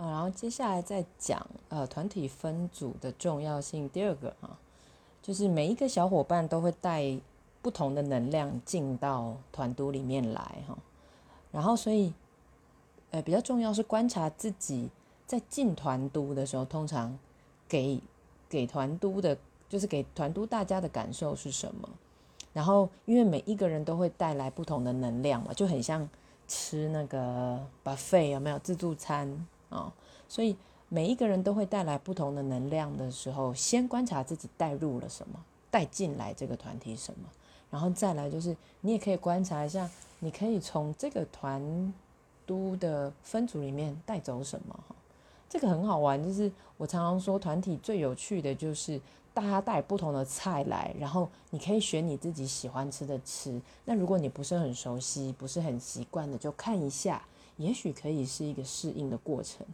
啊，然后接下来再讲呃团体分组的重要性。第二个啊，就是每一个小伙伴都会带不同的能量进到团都里面来哈。然后所以呃比较重要是观察自己在进团都的时候，通常给给团都的，就是给团都大家的感受是什么。然后因为每一个人都会带来不同的能量嘛，就很像吃那个 buffet 有没有自助餐？啊，所以每一个人都会带来不同的能量的时候，先观察自己带入了什么，带进来这个团体什么，然后再来就是你也可以观察一下，你可以从这个团都的分组里面带走什么哈，这个很好玩，就是我常常说团体最有趣的就是大家带不同的菜来，然后你可以选你自己喜欢吃的吃，那如果你不是很熟悉，不是很习惯的，就看一下。也许可以是一个适应的过程。